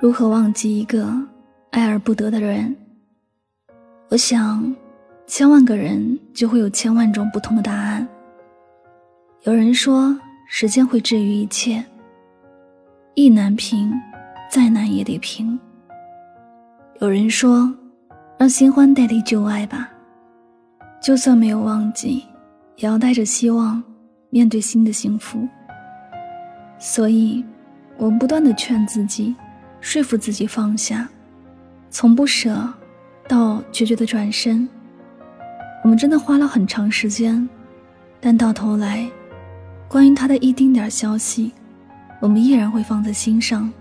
如何忘记一个爱而不得的人？我想，千万个人就会有千万种不同的答案。有人说，时间会治愈一切，意难平，再难也得平。有人说，让新欢代替旧爱吧，就算没有忘记，也要带着希望面对新的幸福。所以，我不断的劝自己。说服自己放下，从不舍到决绝的转身。我们真的花了很长时间，但到头来，关于他的一丁点消息，我们依然会放在心上。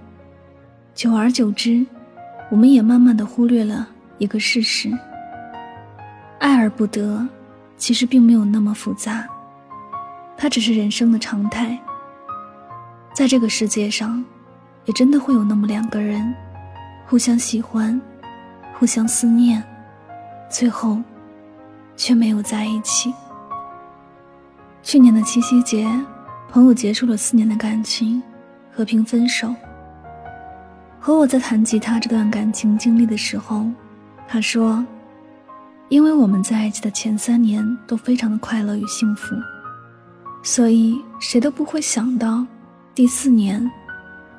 久而久之，我们也慢慢的忽略了一个事实：爱而不得，其实并没有那么复杂，它只是人生的常态。在这个世界上。也真的会有那么两个人，互相喜欢，互相思念，最后却没有在一起。去年的七夕节，朋友结束了四年的感情，和平分手。和我在谈及他这段感情经历的时候，他说：“因为我们在一起的前三年都非常的快乐与幸福，所以谁都不会想到第四年。”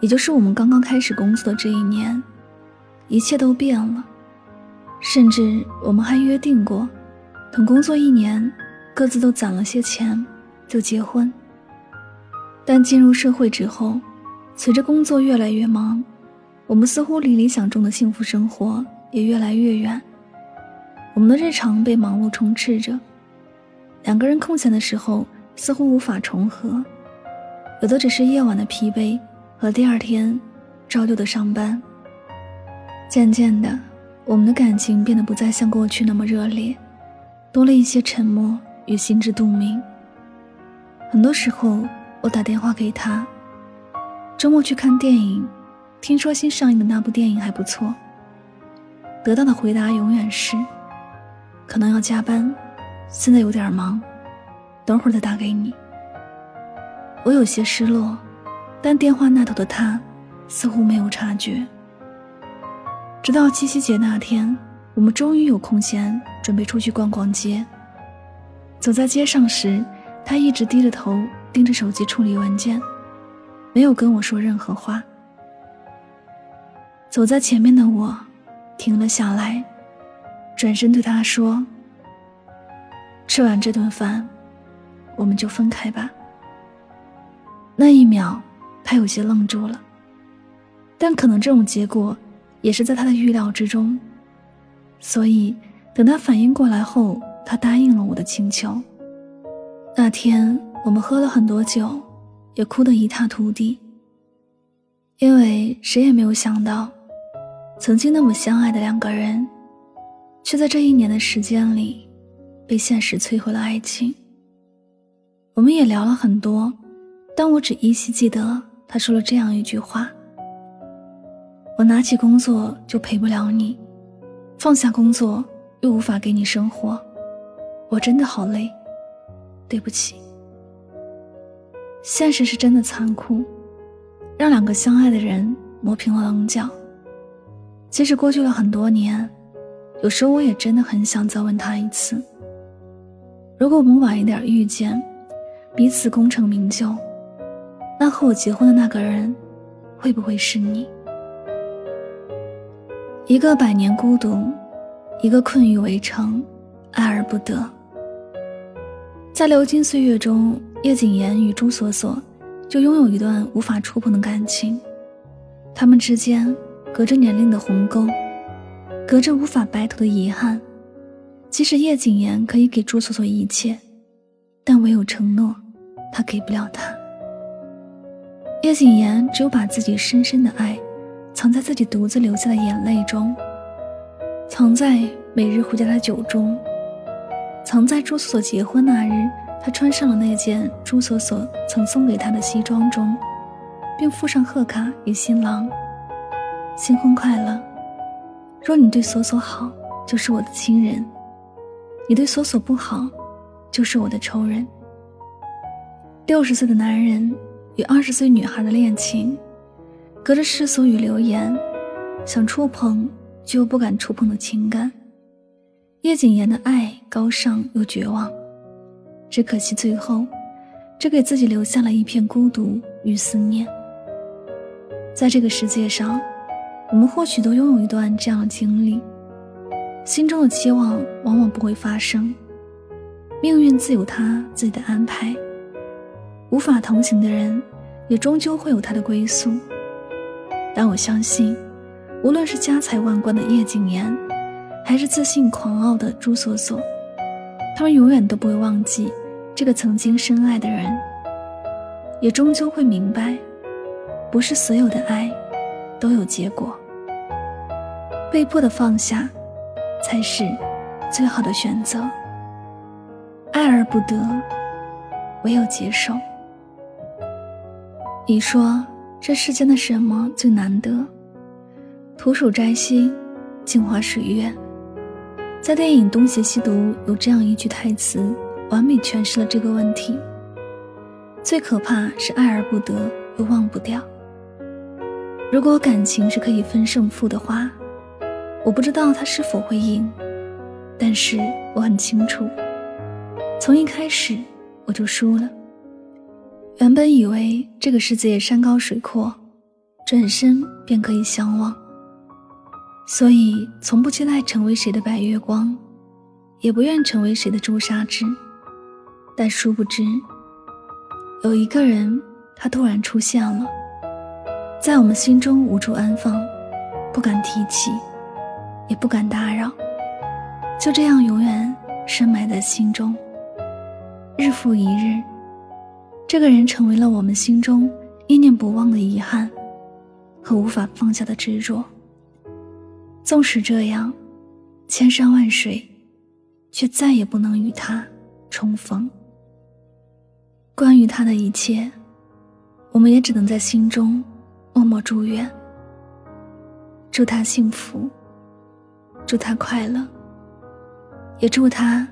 也就是我们刚刚开始工作的这一年，一切都变了，甚至我们还约定过，等工作一年，各自都攒了些钱，就结婚。但进入社会之后，随着工作越来越忙，我们似乎离理想中的幸福生活也越来越远。我们的日常被忙碌充斥着，两个人空闲的时候似乎无法重合，有的只是夜晚的疲惫。和第二天，照旧的上班。渐渐的，我们的感情变得不再像过去那么热烈，多了一些沉默与心知肚明。很多时候，我打电话给他，周末去看电影，听说新上映的那部电影还不错。得到的回答永远是：可能要加班，现在有点忙，等会儿再打给你。我有些失落。但电话那头的他，似乎没有察觉。直到七夕节那天，我们终于有空闲，准备出去逛逛街。走在街上时，他一直低着头盯着手机处理文件，没有跟我说任何话。走在前面的我，停了下来，转身对他说：“吃完这顿饭，我们就分开吧。”那一秒。他有些愣住了，但可能这种结果也是在他的预料之中，所以等他反应过来后，他答应了我的请求。那天我们喝了很多酒，也哭得一塌涂地，因为谁也没有想到，曾经那么相爱的两个人，却在这一年的时间里，被现实摧毁了爱情。我们也聊了很多，但我只依稀记得。他说了这样一句话：“我拿起工作就陪不了你，放下工作又无法给你生活，我真的好累，对不起。”现实是真的残酷，让两个相爱的人磨平了棱角。即使过去了很多年，有时候我也真的很想再问他一次：如果我们晚一点遇见，彼此功成名就。和我结婚的那个人，会不会是你？一个百年孤独，一个困于围城，爱而不得。在流金岁月中，叶谨言与朱锁锁就拥有一段无法触碰的感情。他们之间隔着年龄的鸿沟，隔着无法白头的遗憾。即使叶谨言可以给朱锁锁一切，但唯有承诺，他给不了她。叶谨言只有把自己深深的爱，藏在自己独自流下的眼泪中，藏在每日回家的酒中，藏在朱锁锁结婚那日，他穿上了那件朱锁锁曾送给他的西装中，并附上贺卡与新郎：“新婚快乐！若你对锁锁好，就是我的亲人；你对锁锁不好，就是我的仇人。”六十岁的男人。与二十岁女孩的恋情，隔着世俗与流言，想触碰却又不敢触碰的情感。叶谨言的爱高尚又绝望，只可惜最后，只给自己留下了一片孤独与思念。在这个世界上，我们或许都拥有一段这样的经历，心中的期望往往不会发生，命运自有他自己的安排。无法同行的人，也终究会有他的归宿。但我相信，无论是家财万贯的叶谨言。还是自信狂傲的朱锁锁，他们永远都不会忘记这个曾经深爱的人，也终究会明白，不是所有的爱都有结果，被迫的放下才是最好的选择。爱而不得，唯有接受。你说这世间的什么最难得？土鼠摘星，镜花水月。在电影《东邪西毒》有这样一句台词，完美诠释了这个问题。最可怕是爱而不得，又忘不掉。如果感情是可以分胜负的话，我不知道他是否会赢，但是我很清楚，从一开始我就输了。原本以为这个世界山高水阔，转身便可以相忘。所以，从不期待成为谁的白月光，也不愿成为谁的朱砂痣。但殊不知，有一个人，他突然出现了，在我们心中无处安放，不敢提起，也不敢打扰，就这样永远深埋在心中。日复一日，这个人成为了我们心中念念不忘的遗憾和无法放下的执着。纵使这样，千山万水，却再也不能与他重逢。关于他的一切，我们也只能在心中默默祝愿：祝他幸福，祝他快乐，也祝他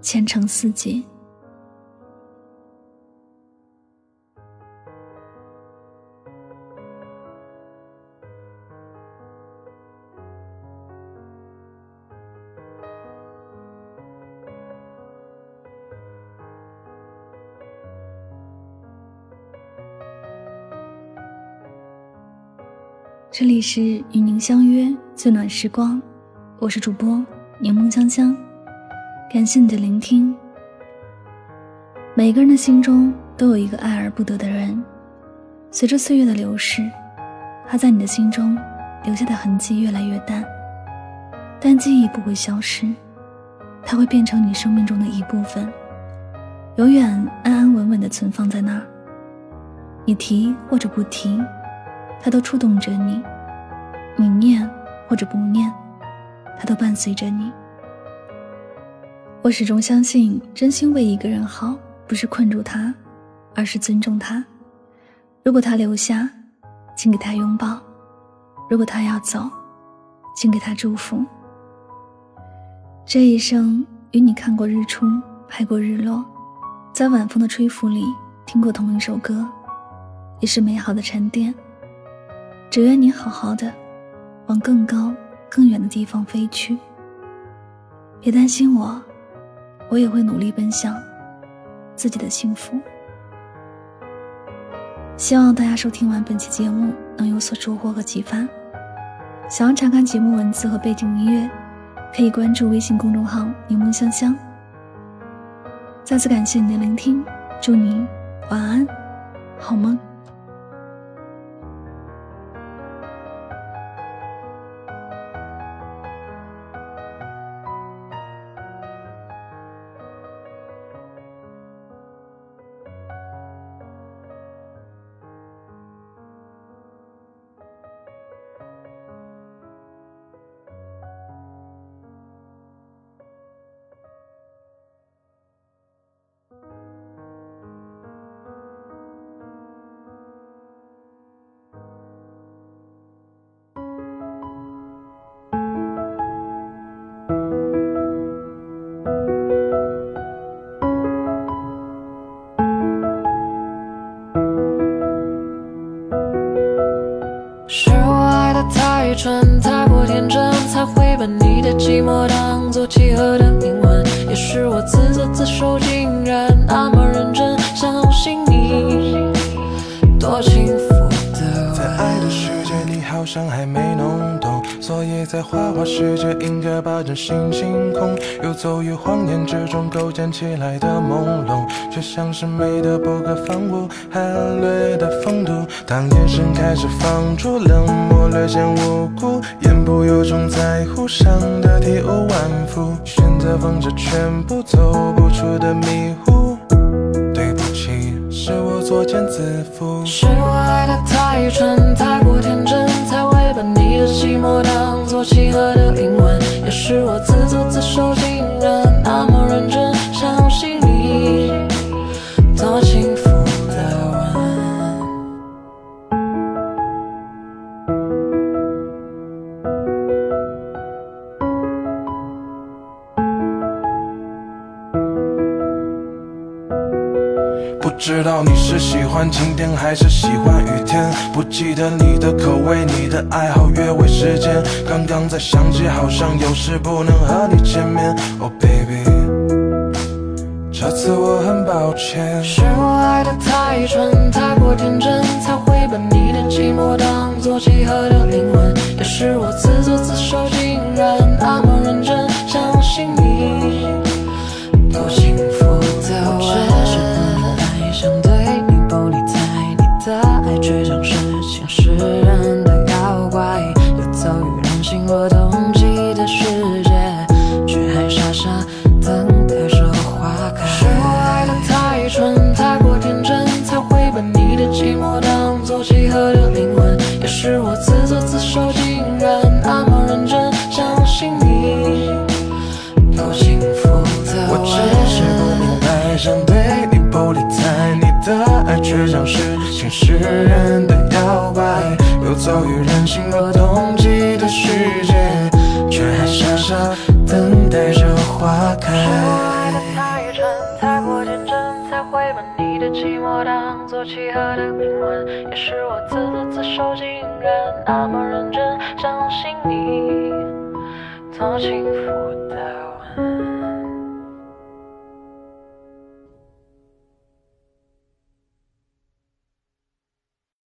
前程似锦。这里是与您相约最暖时光，我是主播柠檬香香，感谢你的聆听。每个人的心中都有一个爱而不得的人，随着岁月的流逝，他在你的心中留下的痕迹越来越淡，但记忆不会消失，他会变成你生命中的一部分，永远安安稳稳的存放在那儿。你提或者不提。它都触动着你，你念或者不念，它都伴随着你。我始终相信，真心为一个人好，不是困住他，而是尊重他。如果他留下，请给他拥抱；如果他要走，请给他祝福。这一生与你看过日出，拍过日落，在晚风的吹拂里听过同一首歌，也是美好的沉淀。只愿你好好的，往更高、更远的地方飞去。别担心我，我也会努力奔向自己的幸福。希望大家收听完本期节目能有所收获和启发。想要查看节目文字和背景音乐，可以关注微信公众号“柠檬香香”。再次感谢你的聆听，祝你晚安，好梦。太蠢，太过天真，才会把你的寂寞当作契合的灵魂。也是我自作自受，竟然那么在花花世界应该把真心清空。游走于谎言之中构建起来的朦胧，却像是美的不可方物，含略的风度。当眼神开始放逐冷漠，略显无辜，言不由衷，在乎伤的体无完肤，选择放着全部走不出的迷糊。对不起，是我作茧自缚。是我爱的太蠢，不知道你是喜欢晴天还是喜欢雨天，不记得你的口味，你的爱好，约会时间。刚刚才想起，好像有事不能和你见面。Oh baby，这次我很抱歉。是我爱的太蠢，太过天真，才会把你的寂寞当作契合的灵魂。手，竟然那么认真相信你，多幸福